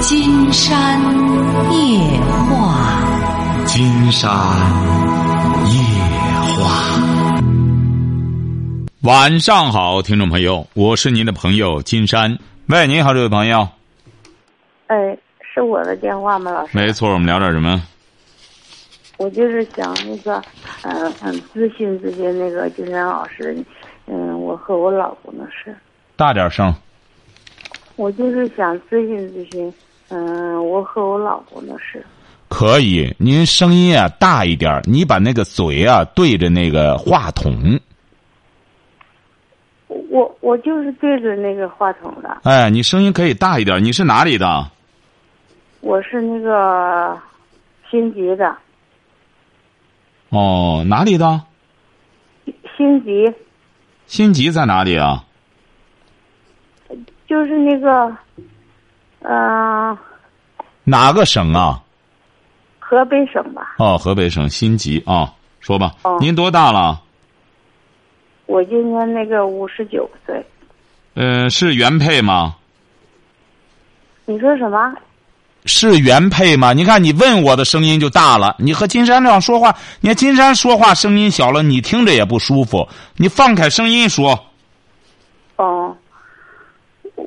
金山夜话，金山夜话。晚上好，听众朋友，我是您的朋友金山。喂，您好，这位朋友。哎，是我的电话吗，老师？没错，我们聊点什么？我就是想那个，嗯嗯，咨询咨询那个金山老师，嗯，我和我老公的事。大点声。我就是想咨询咨询，嗯，我和我老公的事。可以，您声音啊大一点，你把那个嘴啊对着那个话筒。我我就是对着那个话筒的。哎，你声音可以大一点。你是哪里的？我是那个新集的。哦，哪里的？新集。新集在哪里啊？就是那个，嗯。哪个省啊？河北省吧。哦，河北省新集啊，说吧。哦。您多大了？我今年那个五十九岁。嗯，是原配吗？你说什么？是原配吗？你看，你问我的声音就大了。你和金山这样说话，你看金山说话声音小了，你听着也不舒服。你放开声音说。哦。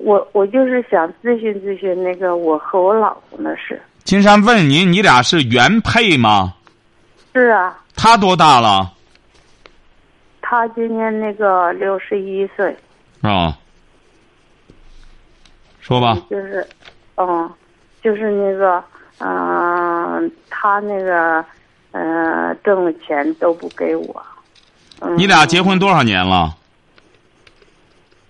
我我就是想咨询咨询那个我和我老公的事。金山问您，你俩是原配吗？是啊。他多大了？他今年那个六十一岁。啊。说吧。就是，嗯，就是那个，嗯，他那个，嗯，挣的钱都不给我。你俩结婚多少年了？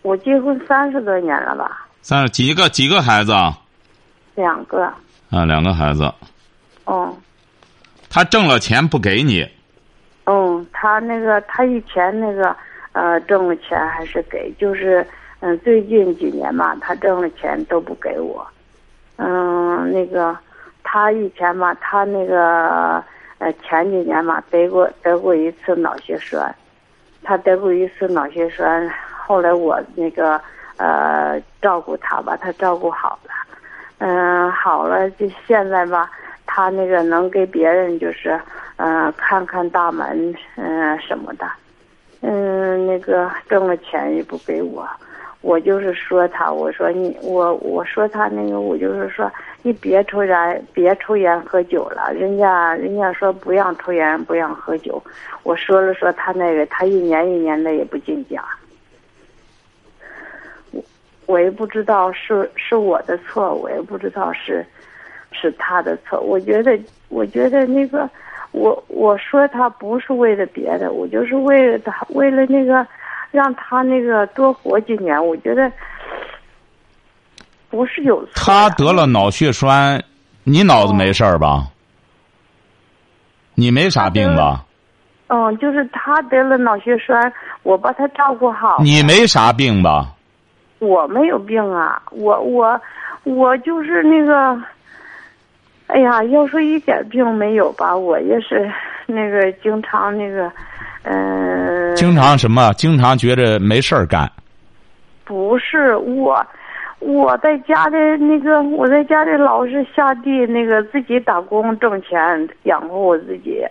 我结婚三十多年了吧？三十几个几个孩子啊？两个。啊，两个孩子。哦。他挣了钱不给你？嗯，他那个他以前那个呃挣了钱还是给，就是嗯最近几年嘛，他挣了钱都不给我。嗯，那个他以前嘛，他那个呃前几年嘛得过得过一次脑血栓，他得过一次脑血栓。后来我那个呃照顾他吧，他照顾好了，嗯，好了，就现在吧，他那个能给别人就是嗯看看大门嗯什么的，嗯，那个挣了钱也不给我，我就是说他，我说你我我说他那个我就是说你别抽烟别抽烟喝酒了，人家人家说不让抽烟不让喝酒，我说了说他那个他一年一年的也不进家。我也不知道是是我的错，我也不知道是是他的错。我觉得，我觉得那个，我我说他不是为了别的，我就是为了他，为了那个让他那个多活几年。我觉得不是有错。他得了脑血栓，你脑子没事儿吧？你没啥病吧？嗯，就是他得了脑血栓，我把他照顾好。你没啥病吧？我没有病啊，我我我就是那个，哎呀，要说一点病没有吧，我也是那个经常那个，嗯。经常什么？经常觉着没事儿干。不是我，我在家的那个，我在家里老是下地那个自己打工挣钱养活我自己。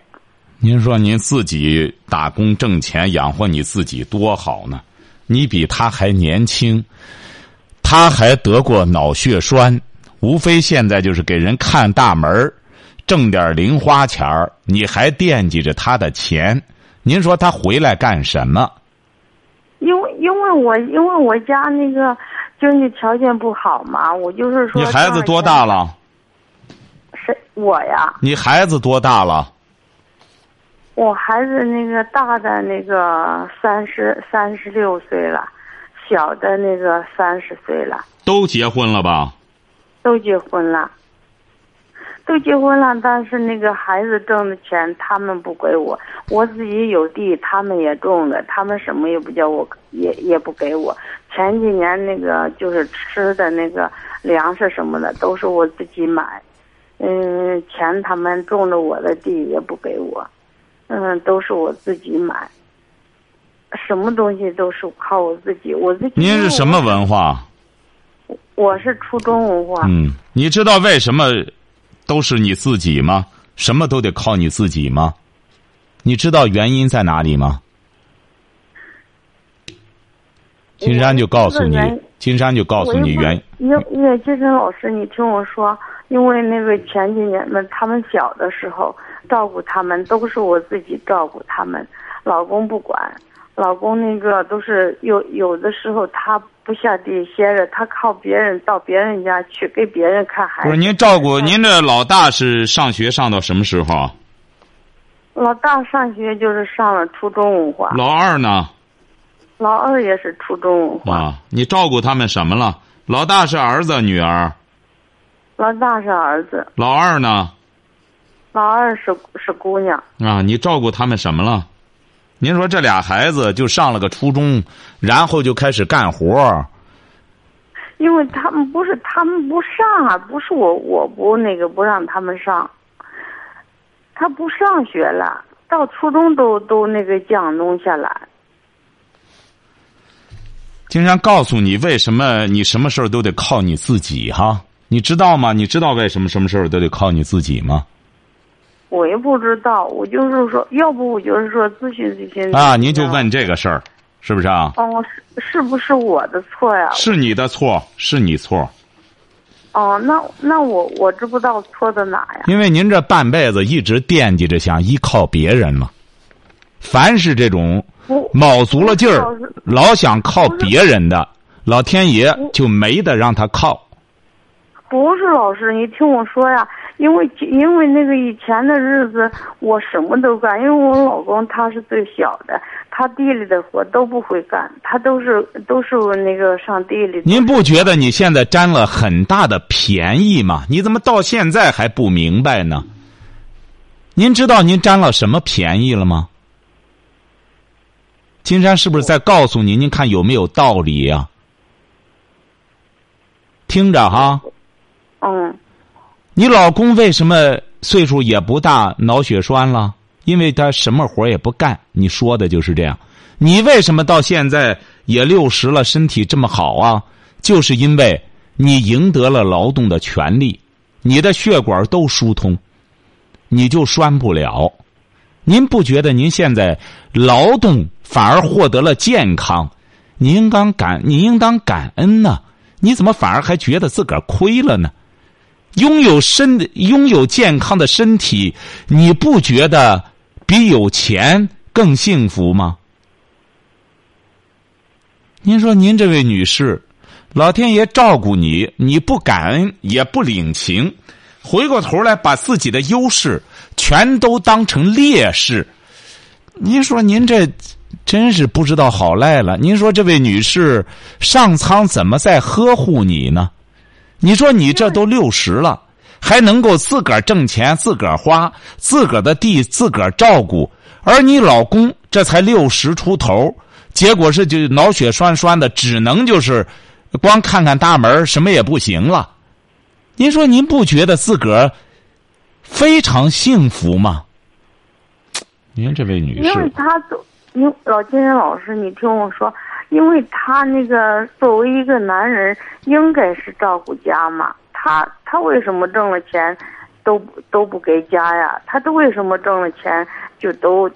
您说您自己打工挣钱养活你自己多好呢？你比他还年轻，他还得过脑血栓，无非现在就是给人看大门挣点零花钱儿。你还惦记着他的钱，您说他回来干什么？因为因为我因为我家那个经济条件不好嘛，我就是说。你孩子多大了？是我呀。你孩子多大了？我孩子那个大的那个三十三十六岁了，小的那个三十岁了。都结婚了吧？都结婚了，都结婚了。但是那个孩子挣的钱他们不给我，我自己有地，他们也种的，他们什么也不叫我，也也不给我。前几年那个就是吃的那个粮食什么的都是我自己买，嗯，钱他们种的我的地也不给我。嗯，都是我自己买，什么东西都是靠我自己，我自己。您是什么文化？我是初中文化。嗯，你知道为什么都是你自己吗？什么都得靠你自己吗？你知道原因在哪里吗？金山就告诉你，金山就告诉你原因。为金山老师，你听我说，因为那个前几年呢，他们小的时候照顾他们都是我自己照顾他们，老公不管，老公那个都是有有的时候他不下地歇着，他靠别人到别人家去给别人看孩子。不是您照顾您这老大是上学上到什么时候？老大上学就是上了初中文化。老二呢？老二也是初中文化。啊，你照顾他们什么了？老大是儿子女儿？老大是儿子。老二呢？老二是是姑娘。啊，你照顾他们什么了？您说这俩孩子就上了个初中，然后就开始干活。因为他们不是他们不上啊，不是我我不那个不让他们上。他不上学了，到初中都都那个降弄下来。经常告诉你为什么你什么事儿都得靠你自己哈？你知道吗？你知道为什么什么事儿都得靠你自己吗？我也不知道，我就是说，要不我就是说咨询咨询。啊，您就问这个事儿，是不是啊？哦，是是不是我的错呀？是你的错，是你错。哦，那那我我知不道错在哪呀？因为您这半辈子一直惦记着想依靠别人嘛，凡是这种卯足了劲儿，老想靠别人的，老天爷就没得让他靠。不是老师，你听我说呀，因为因为那个以前的日子，我什么都干，因为我老公他是最小的。他地里的活都不会干，他都是都是那个上地里。您不觉得你现在占了很大的便宜吗？你怎么到现在还不明白呢？您知道您占了什么便宜了吗？金山是不是在告诉您？您看有没有道理呀？听着哈。嗯。你老公为什么岁数也不大，脑血栓了？因为他什么活也不干，你说的就是这样。你为什么到现在也六十了，身体这么好啊？就是因为你赢得了劳动的权利，你的血管都疏通，你就栓不了。您不觉得您现在劳动反而获得了健康？你应当感，你应当感恩呢。你怎么反而还觉得自个儿亏了呢？拥有身，拥有健康的身体，你不觉得？比有钱更幸福吗？您说，您这位女士，老天爷照顾你，你不感恩也不领情，回过头来把自己的优势全都当成劣势。您说，您这真是不知道好赖了。您说，这位女士上苍怎么在呵护你呢？你说，你这都六十了。还能够自个儿挣钱，自个儿花，自个儿的地自个儿照顾，而你老公这才六十出头，结果是就脑血栓栓的，只能就是光看看大门，什么也不行了。您说您不觉得自个儿非常幸福吗？您这位女士，因为他走，因老金人老师，你听我说，因为他那个作为一个男人，应该是照顾家嘛。他他为什么挣了钱，都都不给家呀？他都为什么挣了钱就都，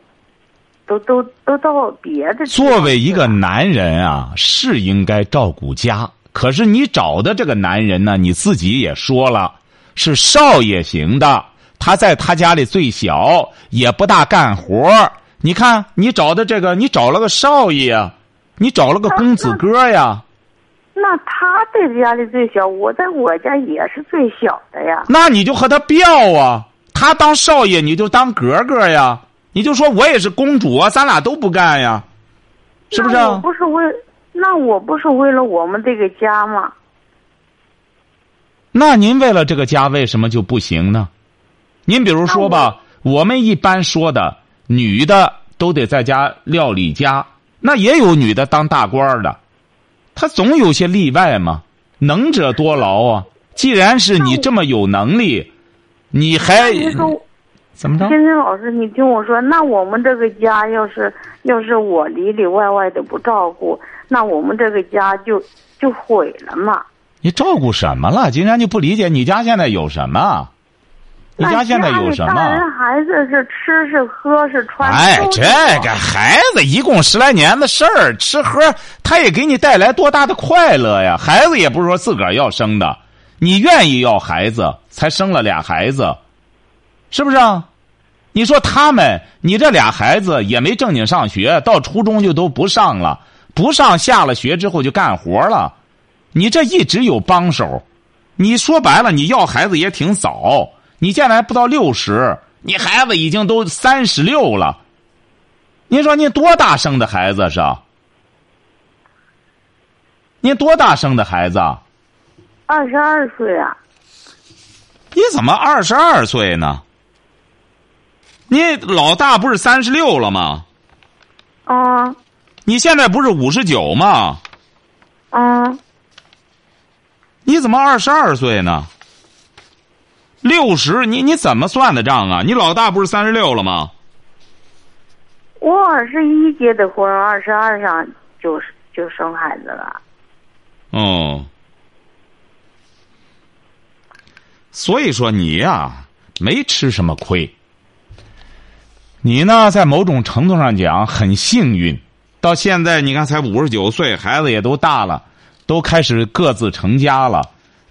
都都都到别的？作为一个男人啊，是应该照顾家。可是你找的这个男人呢，你自己也说了，是少爷型的。他在他家里最小，也不大干活你看，你找的这个，你找了个少爷，你找了个公子哥呀。那他在家里最小，我在我家也是最小的呀。那你就和他调啊，他当少爷，你就当格格呀。你就说我也是公主啊，咱俩都不干呀，是不是？我不是为，那我不是为了我们这个家吗？那您为了这个家，为什么就不行呢？您比如说吧，我们一般说的女的都得在家料理家，那也有女的当大官的。他总有些例外嘛，能者多劳啊。既然是你这么有能力，你还怎么着？天天老师，你听我说，那我们这个家要是要是我里里外外的不照顾，那我们这个家就就毁了嘛。你照顾什么了？金山就不理解，你家现在有什么？你家现在有什么？大人孩子是吃是喝是穿。哎，这个孩子一共十来年的事儿，吃喝他也给你带来多大的快乐呀！孩子也不是说自个儿要生的，你愿意要孩子才生了俩孩子，是不是啊？你说他们，你这俩孩子也没正经上学，到初中就都不上了，不上下了学之后就干活了，你这一直有帮手，你说白了，你要孩子也挺早。你现在还不到六十，你孩子已经都三十六了。您说您多大生的孩子是？您多大生的孩子？二十二岁啊。你怎么二十二岁呢？你老大不是三十六了吗？啊。你现在不是五十九吗？啊。你怎么二十二岁呢？六十，你你怎么算的账啊？你老大不是三十六了吗？我二十一结的婚，二十二上就就生孩子了。哦，所以说你呀，没吃什么亏。你呢，在某种程度上讲很幸运，到现在你看才五十九岁，孩子也都大了，都开始各自成家了。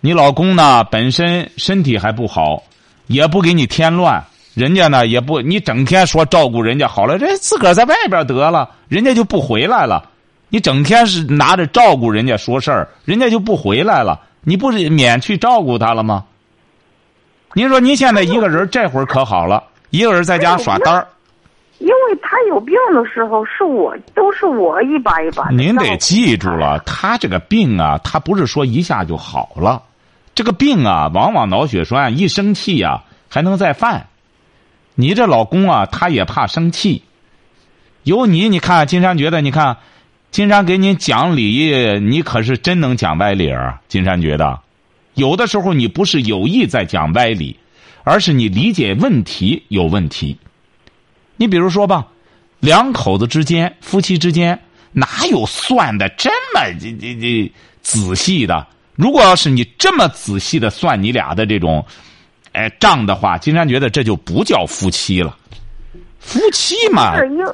你老公呢，本身身体还不好，也不给你添乱。人家呢，也不你整天说照顾人家好了，这自个儿在外边得了，人家就不回来了。你整天是拿着照顾人家说事儿，人家就不回来了。你不是免去照顾他了吗？您说您现在一个人这会儿可好了，一个人在家耍单儿。因为他有病的时候，是我都是我一把一把。您得记住了，他这个病啊，他不是说一下就好了。这个病啊，往往脑血栓一生气呀，还能再犯。你这老公啊，他也怕生气。有你，你看金山觉得，你看金山给你讲理，你可是真能讲歪理儿。金山觉得，有的时候你不是有意在讲歪理，而是你理解问题有问题。你比如说吧，两口子之间、夫妻之间，哪有算的这么这这这仔细的？如果要是你这么仔细的算你俩的这种，哎账的话，金山觉得这就不叫夫妻了。夫妻嘛，不是因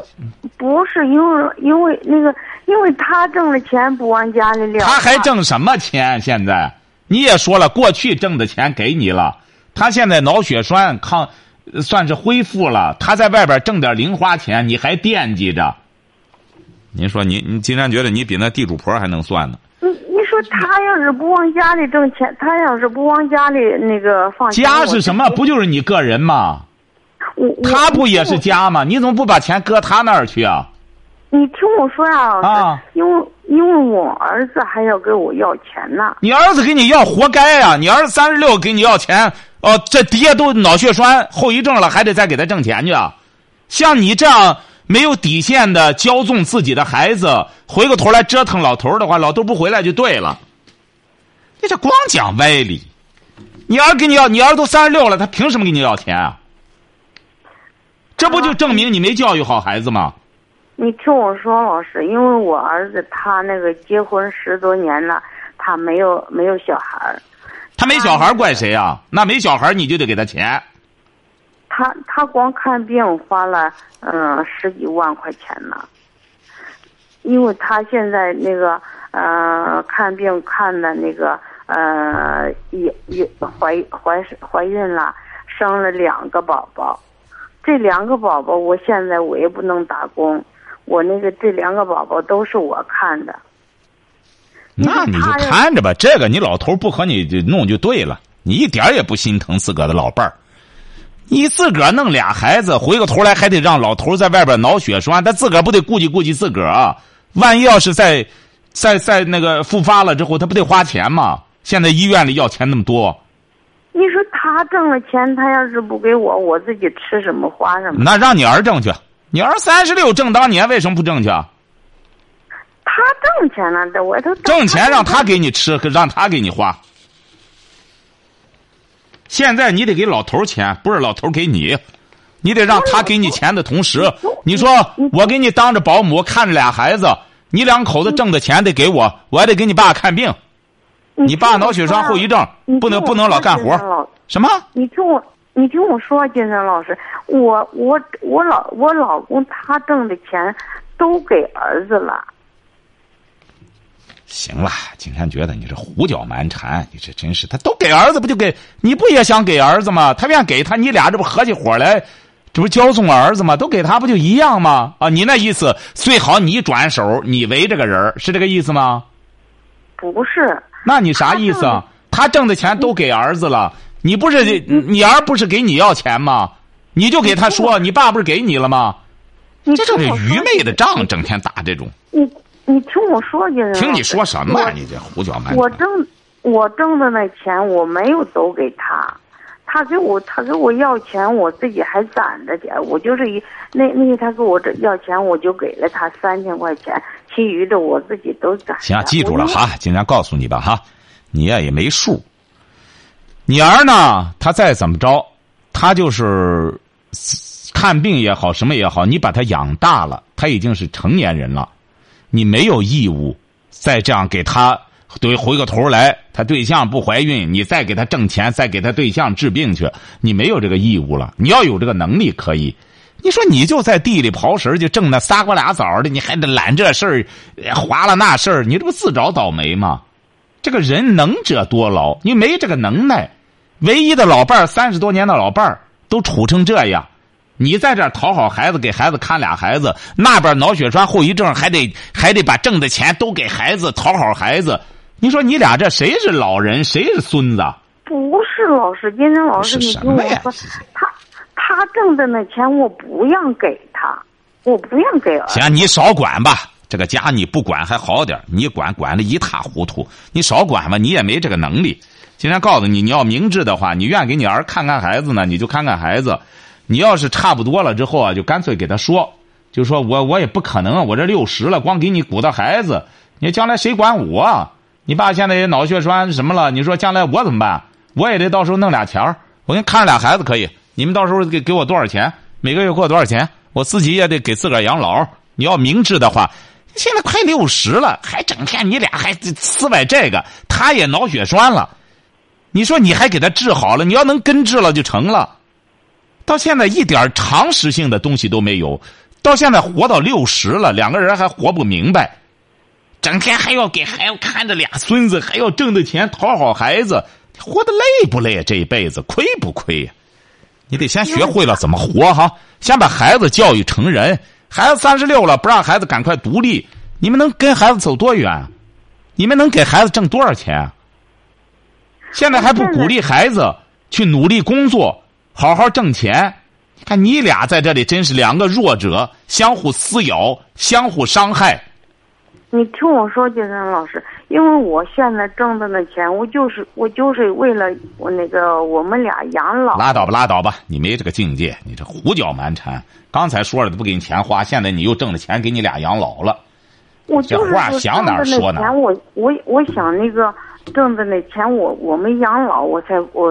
不是因为因为那个，因为他挣的钱不往家里撂。他还挣什么钱？现在你也说了，过去挣的钱给你了，他现在脑血栓抗算是恢复了，他在外边挣点零花钱，你还惦记着？您说你你金山觉得你比那地主婆还能算呢？说他要是不往家里挣钱，他要是不往家里那个放家是什么？不就是你个人吗？我他不也是家吗？你怎么不把钱搁他那儿去啊？你听我说呀，啊，因为因为我儿子还要给我要钱呢。你儿子给你要，活该呀！你儿子三十六给你要钱，哦，这爹都脑血栓后遗症了，还得再给他挣钱去啊。像你这样。没有底线的骄纵自己的孩子，回过头来折腾老头的话，老头不回来就对了。你这光讲歪理，你儿给你要，你儿都三十六了，他凭什么给你要钱啊？这不就证明你没教育好孩子吗？你听我说，老师，因为我儿子他那个结婚十多年了，他没有没有小孩儿。他没小孩儿怪谁啊？那没小孩儿你就得给他钱。他他光看病花了嗯十几万块钱呢，因为他现在那个呃看病看的那个呃也也怀怀怀孕了，生了两个宝宝，这两个宝宝我现在我也不能打工，我那个这两个宝宝都是我看的。那你就看着吧，这个你老头不和你弄就对了，你一点也不心疼自个的老伴儿。你自个儿弄俩孩子，回过头来还得让老头在外边脑血栓，他自个儿不得顾及顾及自个儿？万一要是在，在在那个复发了之后，他不得花钱吗？现在医院里要钱那么多。你说他挣了钱，他要是不给我，我自己吃什么花什么？那让你儿挣去，你儿三十六挣当年，为什么不挣去？他挣钱了，这我都挣钱让他给你吃，让他给你花。现在你得给老头钱，不是老头给你，你得让他给你钱的同时，你说我给你当着保姆看着俩孩子，你两口子挣的钱得给我，我还得给你爸看病。你爸脑血栓后遗症，不能不能老干活。什么？你听我，你听我说，金山老师，我我我老我老公他挣的钱都给儿子了。行了，金山觉得你这胡搅蛮缠，你这真是他都给儿子，不就给你不也想给儿子吗？他愿给他，你俩这不合起伙来，这不骄纵儿子吗？都给他不就一样吗？啊，你那意思最好你转手，你为这个人是这个意思吗？不是。那你啥意思？他挣的钱都给儿子了，你不是你儿不是给你要钱吗？你就给他说，你爸不是给你了吗？这就是愚昧的仗，整天打这种。你。你听我说，金山听你说什么？你这胡搅蛮缠。我挣我挣的那钱我没有都给他，他给我他给我要钱，我自己还攒着点。我就是一那那天他给我这要钱，我就给了他三千块钱，其余的我自己都攒。行，记住了哈，今天告诉你吧哈，你呀也没数。你儿呢？他再怎么着，他就是看病也好，什么也好，你把他养大了，他已经是成年人了。你没有义务再这样给他对回过头来，他对象不怀孕，你再给他挣钱，再给他对象治病去，你没有这个义务了。你要有这个能力可以。你说你就在地里刨食就挣那仨瓜俩枣的，你还得揽这事儿，划了那事儿，你这不自找倒霉吗？这个人能者多劳，你没这个能耐，唯一的老伴儿三十多年的老伴儿都处成这样。你在这讨好孩子，给孩子看俩孩子，那边脑血栓后遗症，还得还得把挣的钱都给孩子讨好孩子。你说你俩这谁是老人，谁是孙子？不是老师，今天老师，你听我说，他他挣的那钱我不让给他，我不让给儿。行，你少管吧，这个家你不管还好点，你管管的一塌糊涂。你少管吧，你也没这个能力。今天告诉你，你要明智的话，你愿给你儿看看孩子呢，你就看看孩子。你要是差不多了之后啊，就干脆给他说，就说我我也不可能，我这六十了，光给你鼓捣孩子，你将来谁管我？你爸现在也脑血栓什么了？你说将来我怎么办？我也得到时候弄俩钱儿，我给你看着俩孩子可以。你们到时候给给我多少钱？每个月给我多少钱？我自己也得给自个儿养老。你要明智的话，现在快六十了，还整天你俩还撕歪这个，他也脑血栓了，你说你还给他治好了？你要能根治了就成了。到现在一点常识性的东西都没有，到现在活到六十了，两个人还活不明白，整天还要给孩子看着俩孙子，还要挣的钱讨好孩子，活得累不累？啊这一辈子亏不亏呀？你得先学会了怎么活哈，先把孩子教育成人。孩子三十六了，不让孩子赶快独立，你们能跟孩子走多远？你们能给孩子挣多少钱？现在还不鼓励孩子去努力工作。好好挣钱，看你俩在这里真是两个弱者，相互撕咬，相互伤害。你听我说，金山老师，因为我现在挣的那钱，我就是我就是为了我那个我们俩养老。拉倒吧，拉倒吧，你没这个境界，你这胡搅蛮缠。刚才说了不给你钱花，现在你又挣了钱给你俩养老了。我就是话想哪说哪。我我我想那个。挣的那钱，我我没养老，我才我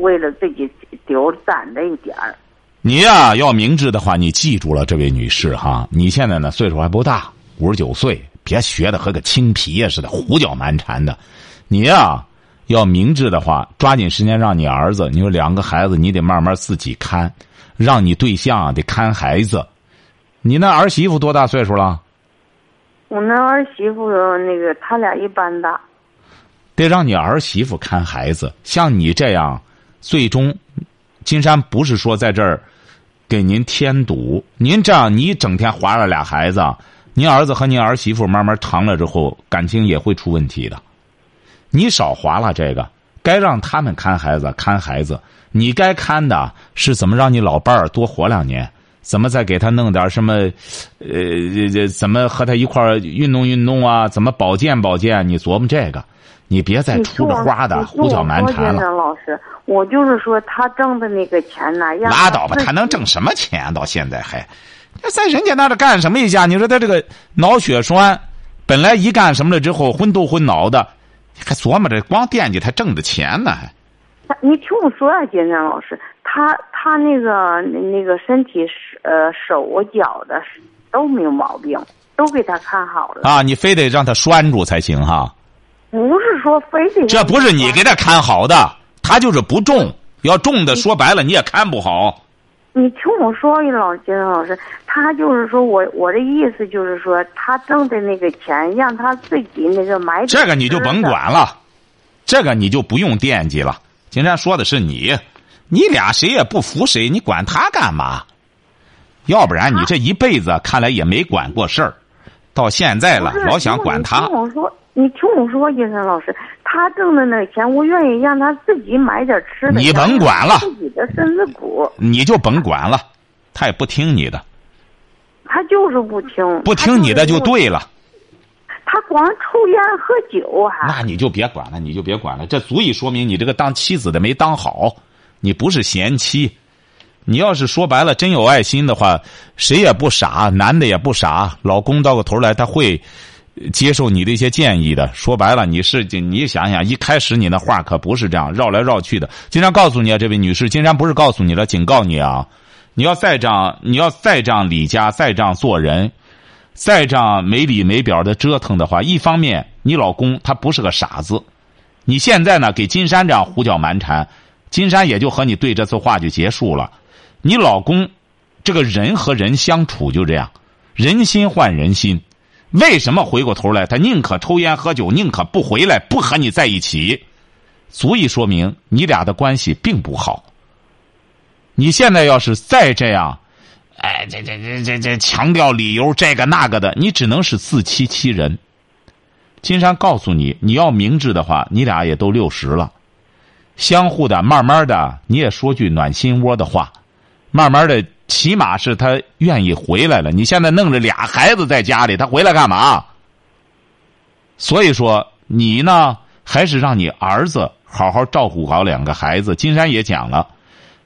为了自己丢攒着一点儿。你呀，要明智的话，你记住了，这位女士哈，你现在呢岁数还不大，五十九岁，别学的和个青皮呀似的，胡搅蛮缠的。你呀，要明智的话，抓紧时间让你儿子，你说两个孩子，你得慢慢自己看，让你对象得看孩子。你那儿媳妇多大岁数了？我那儿媳妇那个，他俩一般大。得让你儿媳妇看孩子，像你这样，最终，金山不是说在这儿给您添堵。您这样，你整天划了俩孩子，您儿子和您儿媳妇慢慢长了之后，感情也会出问题的。你少划了这个，该让他们看孩子，看孩子。你该看的是怎么让你老伴儿多活两年，怎么再给他弄点什么，呃，这怎么和他一块儿运动运动啊？怎么保健保健？你琢磨这个。你别再出着花的胡搅蛮缠了。老师，我就是说他挣的那个钱呢，拉倒吧，他能挣什么钱？到现在还在人家那儿干什么一下？你说他这个脑血栓，本来一干什么了之后昏头昏脑的，还琢磨着光惦记他挣的钱呢？还。你听我说啊，金山老师，他他那个那个身体呃手脚的都没有毛病，都给他看好了。啊，你非得让他拴住才行哈。不是说非得这不是你给他看好的，他就是不重。要重的，说白了你也看不好。你听我说，老金老师，他就是说我我的意思就是说，他挣的那个钱让他自己那个买。这个你就甭管了，这个你就不用惦记了。今天说的是你，你俩谁也不服谁，你管他干嘛？要不然你这一辈子看来也没管过事儿，到现在了老想管他。你听我说，你听我说，金山老师，他挣的那钱，我愿意让他自己买点吃的。你甭管了，自己的身子骨。你就甭管了，他也不听你的。他就是不听。不听你的就对了。他光抽烟喝酒还。那你就别管了，你就别管了，这足以说明你这个当妻子的没当好，你不是贤妻。你要是说白了真有爱心的话，谁也不傻，男的也不傻，老公到个头来他会接受你的一些建议的。说白了，你是你想想，一开始你那话可不是这样绕来绕去的。经常告诉你啊，这位女士，金山不是告诉你了，警告你啊，你要再这样，你要再这样理家，再这样做人，再这样没理没表的折腾的话，一方面你老公他不是个傻子，你现在呢给金山这样胡搅蛮缠，金山也就和你对这次话就结束了。你老公，这个人和人相处就这样，人心换人心。为什么回过头来，他宁可抽烟喝酒，宁可不回来，不和你在一起，足以说明你俩的关系并不好。你现在要是再这样，哎，这这这这这强调理由，这个那个的，你只能是自欺欺人。金山告诉你，你要明智的话，你俩也都六十了，相互的，慢慢的，你也说句暖心窝的话。慢慢的，起码是他愿意回来了。你现在弄着俩孩子在家里，他回来干嘛？所以说，你呢，还是让你儿子好好照顾好两个孩子。金山也讲了，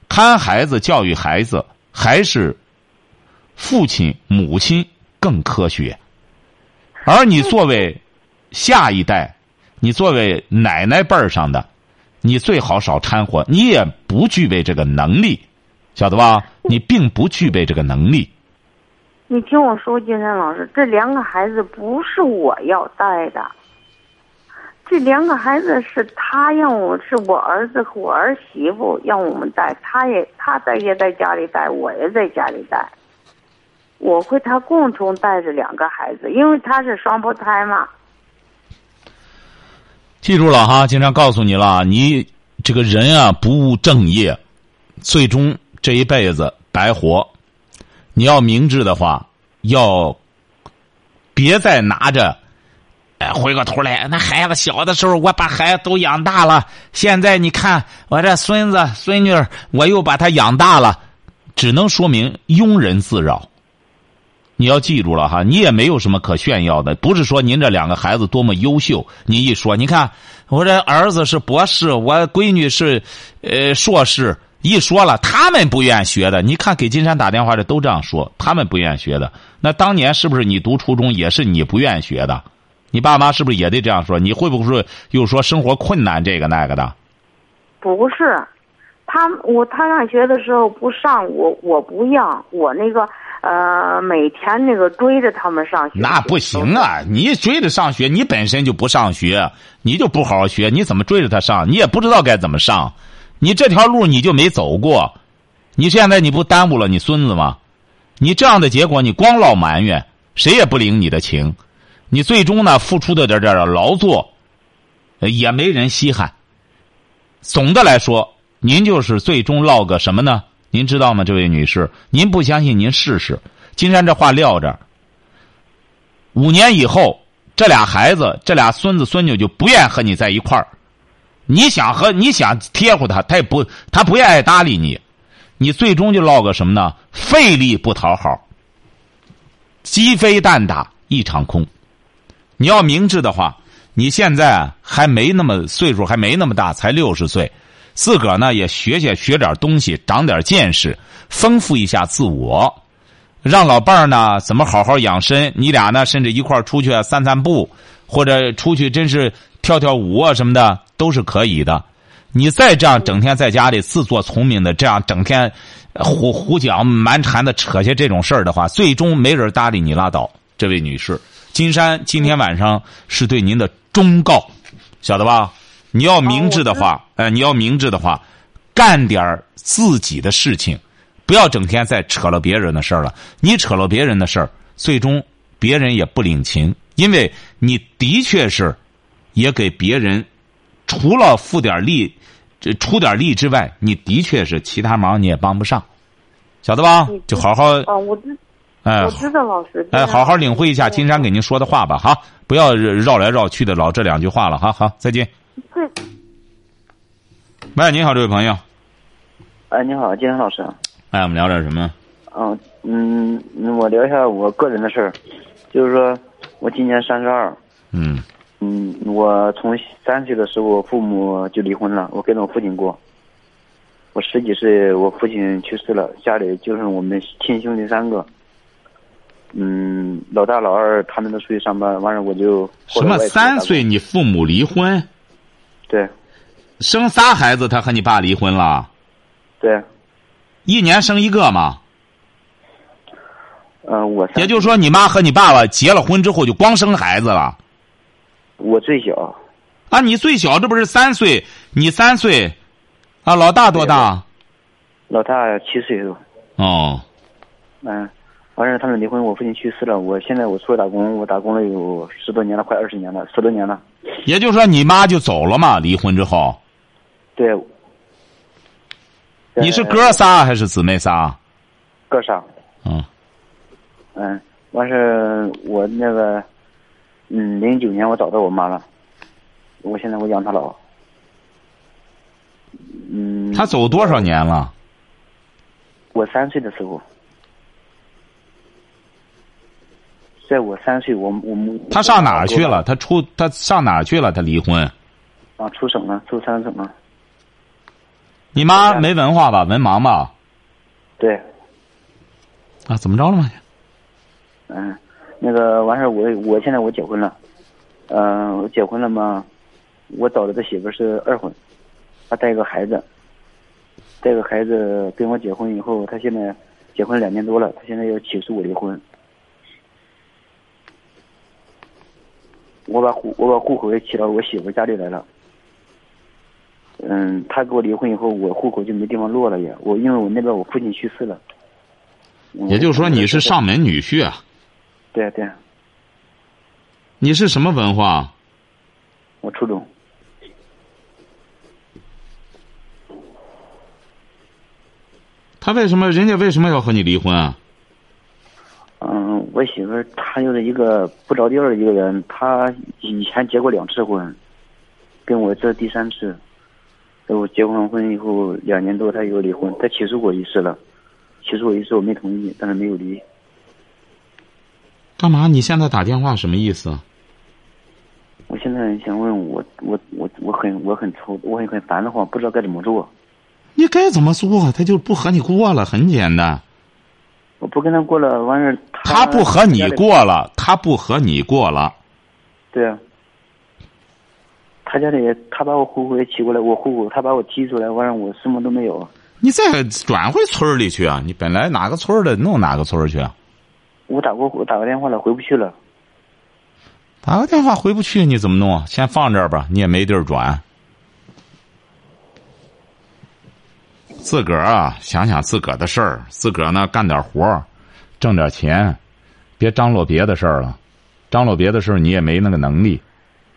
看孩子、教育孩子，还是父亲、母亲更科学。而你作为下一代，你作为奶奶辈儿上的，你最好少掺和，你也不具备这个能力。晓得吧？你并不具备这个能力。你听我说，金山老师，这两个孩子不是我要带的，这两个孩子是他让我是我儿子和我儿媳妇让我们带，他也他在也在家里带，我也在家里带，我和他共同带着两个孩子，因为他是双胞胎嘛。记住了哈，经常告诉你了，你这个人啊，不务正业，最终。这一辈子白活，你要明智的话，要别再拿着，哎，回过头来，那孩子小的时候，我把孩子都养大了，现在你看我这孙子孙女，我又把他养大了，只能说明庸人自扰。你要记住了哈，你也没有什么可炫耀的，不是说您这两个孩子多么优秀，你一说，你看我这儿子是博士，我闺女是呃硕士。一说了，他们不愿学的。你看，给金山打电话的都这样说，他们不愿学的。那当年是不是你读初中也是你不愿学的？你爸妈是不是也得这样说？你会不会又说生活困难这个那个的？不是，他我他上学的时候不上，我我不要，我那个呃每天那个追着他们上学。那不行啊！你追着上学，你本身就不上学，你就不好好学，你怎么追着他上？你也不知道该怎么上。你这条路你就没走过，你现在你不耽误了你孙子吗？你这样的结果，你光唠埋怨，谁也不领你的情。你最终呢，付出的点点劳作，也没人稀罕。总的来说，您就是最终落个什么呢？您知道吗，这位女士？您不相信，您试试。金山这话撂这五年以后，这俩孩子，这俩孙子孙女就不愿和你在一块儿。你想和你想贴乎他，他也不，他不愿意搭理你，你最终就落个什么呢？费力不讨好，鸡飞蛋打一场空。你要明智的话，你现在还没那么岁数，还没那么大，才六十岁，自个儿呢也学学学点东西，长点见识，丰富一下自我，让老伴儿呢怎么好好养身。你俩呢，甚至一块儿出去散散步，或者出去真是。跳跳舞啊什么的都是可以的，你再这样整天在家里自作聪明的这样整天胡胡搅蛮缠的扯些这种事儿的话，最终没人搭理你拉倒。这位女士，金山今天晚上是对您的忠告。晓得吧？你要明智的话，呃，你要明智的话，干点儿自己的事情，不要整天再扯了别人的事儿了。你扯了别人的事儿，最终别人也不领情，因为你的确是也给别人除了付点力、这出点力之外，你的确是其他忙你也帮不上，晓得吧？就好好啊，我知，哎我知道老师。哎，好好领会一下金山给您说的话吧，哈，不要绕来绕去的老这两句话了，哈，好，再见。对。喂，你好，这位朋友。哎，你好，金山老师。哎，我们聊点什么？嗯嗯，我聊一下我个人的事儿，就是说我今年三十二。嗯。嗯，我从三岁的时候父母就离婚了，我跟着我父亲过。我十几岁，我父亲去世了，家里就剩我们亲兄弟三个。嗯，老大、老二他们都出去上班，完了我就。什么？三岁你父母离婚？对。生仨孩子，他和你爸离婚了。对。一年生一个吗？嗯，我。也就是说，你妈和你爸爸结了婚之后就光生孩子了。我最小。啊，你最小，这不是三岁？你三岁，啊，老大多大？老大七岁多。哦。嗯，完事他们离婚，我父亲去世了。我现在我出来打工，我打工了有十多年了，快二十年了，十多年了。也就是说，你妈就走了嘛？离婚之后。对。你是哥仨还是姊妹仨？哥仨。嗯。嗯，完事我那个，嗯，零九年我找到我妈了，我现在我养她老。嗯。他走多少年了？我三岁的时候，在我三岁，我我们。他上哪儿去了？他出他上哪儿去了？他离婚。啊，出省了，出三省了。你妈没文化吧？文盲吧？对。啊，怎么着了嘛？嗯，那个完事儿，我我现在我结婚了，嗯，我结婚了嘛，我找的这媳妇是二婚，她带个孩子，带个孩子跟我结婚以后，她现在结婚两年多了，她现在要起诉我离婚，我把户我把户口也起到我媳妇家里来了。嗯，他跟我离婚以后，我户口就没地方落了也。我因为我那边我父亲去世了。也就是说，你是上门女婿啊？对啊对。你是什么文化？我初中。他为什么？人家为什么要和你离婚啊？嗯，我媳妇她就是一个不着调的一个人，她以前结过两次婚，跟我这第三次。我结完婚以后两年多，她又离婚。她起诉过一次了，起诉过一次我没同意，但是没有离。干嘛？你现在打电话什么意思？我现在想问我，我我我很我很愁，我很很烦的慌，不知道该怎么做。你该怎么做？他就不和你过了，很简单。我不跟他过了，完事他不和你过了，他不和你过了。对啊。他家里，他把我户口也起过来，我户口他把我踢出来，完了我什么都没有。你再转回村里去啊！你本来哪个村的，弄哪个村去啊？我打过，我打过电话了，回不去了。打个电话回不去，你怎么弄？先放这儿吧，你也没地儿转。自个儿啊，想想自个儿的事儿，自个儿呢干点活儿挣点钱，别张罗别的事儿了。张罗别的事儿，你也没那个能力。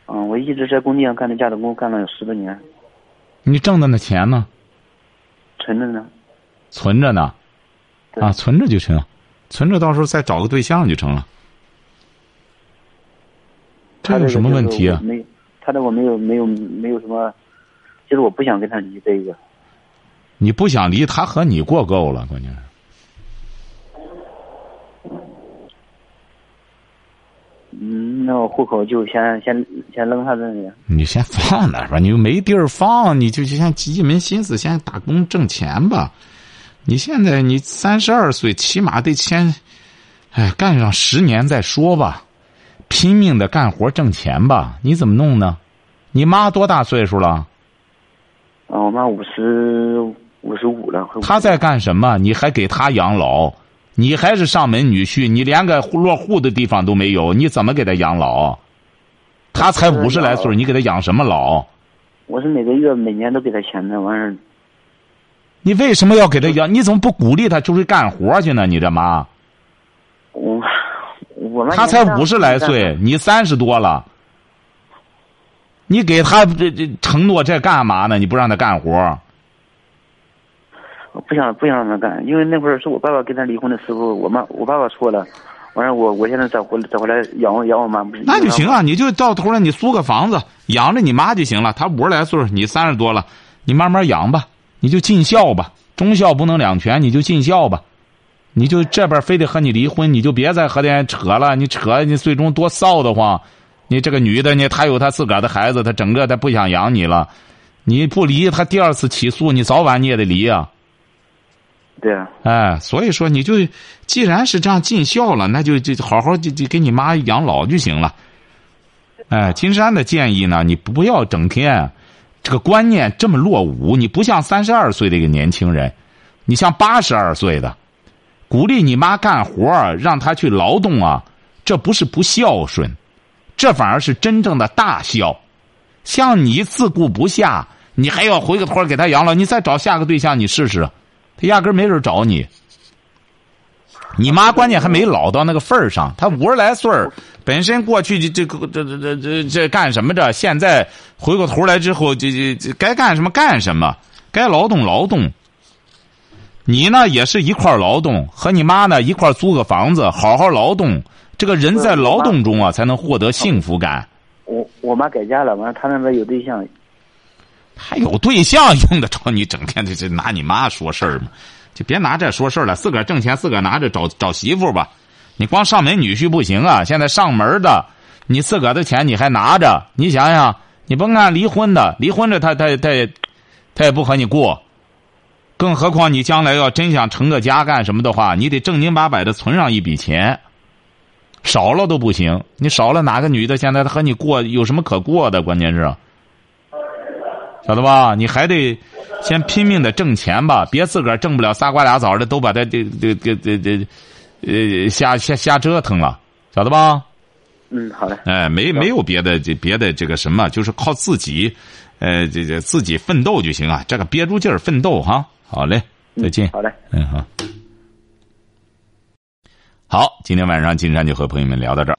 嗯，我一直在工地上干的架子工，干了有十多年。你挣的那钱呢？存着呢。存着呢。啊，存着就行，存着到时候再找个对象就成了。这有什么问题啊？没，他的我没有没有没有什么，就是我不想跟他离这个。你不想离他和你过够了，关键是。嗯，那我户口就先先先扔他这里。你先放那吧，你又没地儿放，你就先一门心思先打工挣钱吧。你现在你三十二岁，起码得先，哎，干上十年再说吧，拼命的干活挣钱吧。你怎么弄呢？你妈多大岁数了？啊，我妈五十五十五了。他在干什么？你还给他养老？你还是上门女婿，你连个落户的地方都没有，你怎么给他养老？他才五十来岁，你给他养什么老？我是每个月每年都给他钱的，完事儿你为什么要给他养？你怎么不鼓励他出去干活去呢？你这妈，我我们他才五十来岁，你三十多了，你给他这这承诺这干嘛呢？你不让他干活？我不想不想让他干，因为那会儿是我爸爸跟他离婚的时候，我妈我爸爸说了，完事儿我我现在再回再回来养我养我妈不是？那就行啊，你就到头了，你租个房子养着你妈就行了。她五十来岁，你三十多了，你慢慢养吧，你就尽孝吧，忠孝不能两全，你就尽孝吧。你就这边非得和你离婚，你就别再和人扯了，你扯你最终多臊得慌。你这个女的你，她有她自个儿的孩子，她整个她不想养你了，你不离，她第二次起诉，你早晚你也得离啊。对啊，哎，所以说你就既然是这样尽孝了，那就就好好就就给你妈养老就行了。哎，金山的建议呢，你不要整天这个观念这么落伍。你不像三十二岁的一个年轻人，你像八十二岁的，鼓励你妈干活让她去劳动啊，这不是不孝顺，这反而是真正的大孝。像你自顾不暇，你还要回个头给她养老，你再找下个对象，你试试。他压根没人找你，你妈关键还没老到那个份儿上。她五十来岁儿，本身过去这这这这这这这干什么着？现在回过头来之后，这这这该干什么干什么，该劳动劳动。你呢也是一块劳动，和你妈呢一块租个房子，好好劳动。这个人在劳动中啊，才能获得幸福感。我我妈改嫁了，完了她那边有对象。还有对象用得着你整天这这拿你妈说事儿吗？就别拿这说事儿了，自个儿挣钱，自个儿拿着找找媳妇吧。你光上门女婿不行啊！现在上门的，你自个儿的钱你还拿着？你想想，你甭看离婚的，离婚的他他他也他也不和你过。更何况你将来要真想成个家干什么的话，你得正经八百的存上一笔钱。少了都不行，你少了哪个女的现在她和你过有什么可过的？关键是。晓得吧？你还得先拼命的挣钱吧，别自个儿挣不了仨瓜俩枣的，都把它这这这这这呃瞎瞎瞎折腾了，晓得吧？嗯，好嘞。哎，没没有别的这别的这个什么，就是靠自己，呃，这这自己奋斗就行啊。这个憋住劲儿奋斗哈。好嘞，再见。好嘞，嗯好。好，今天晚上金山就和朋友们聊到这儿。